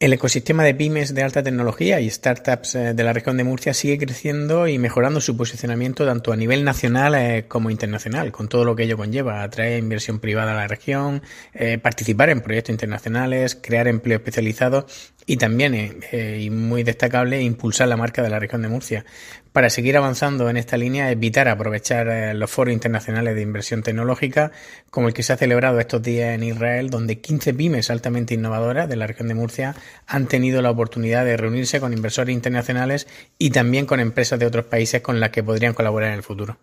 El ecosistema de pymes de alta tecnología y startups eh, de la región de Murcia sigue creciendo y mejorando su posicionamiento tanto a nivel nacional eh, como internacional, con todo lo que ello conlleva, atraer inversión privada a la región, eh, participar en proyectos internacionales, crear empleo especializado y también, y muy destacable, impulsar la marca de la región de Murcia. Para seguir avanzando en esta línea, evitar aprovechar los foros internacionales de inversión tecnológica, como el que se ha celebrado estos días en Israel, donde 15 pymes altamente innovadoras de la región de Murcia han tenido la oportunidad de reunirse con inversores internacionales y también con empresas de otros países con las que podrían colaborar en el futuro.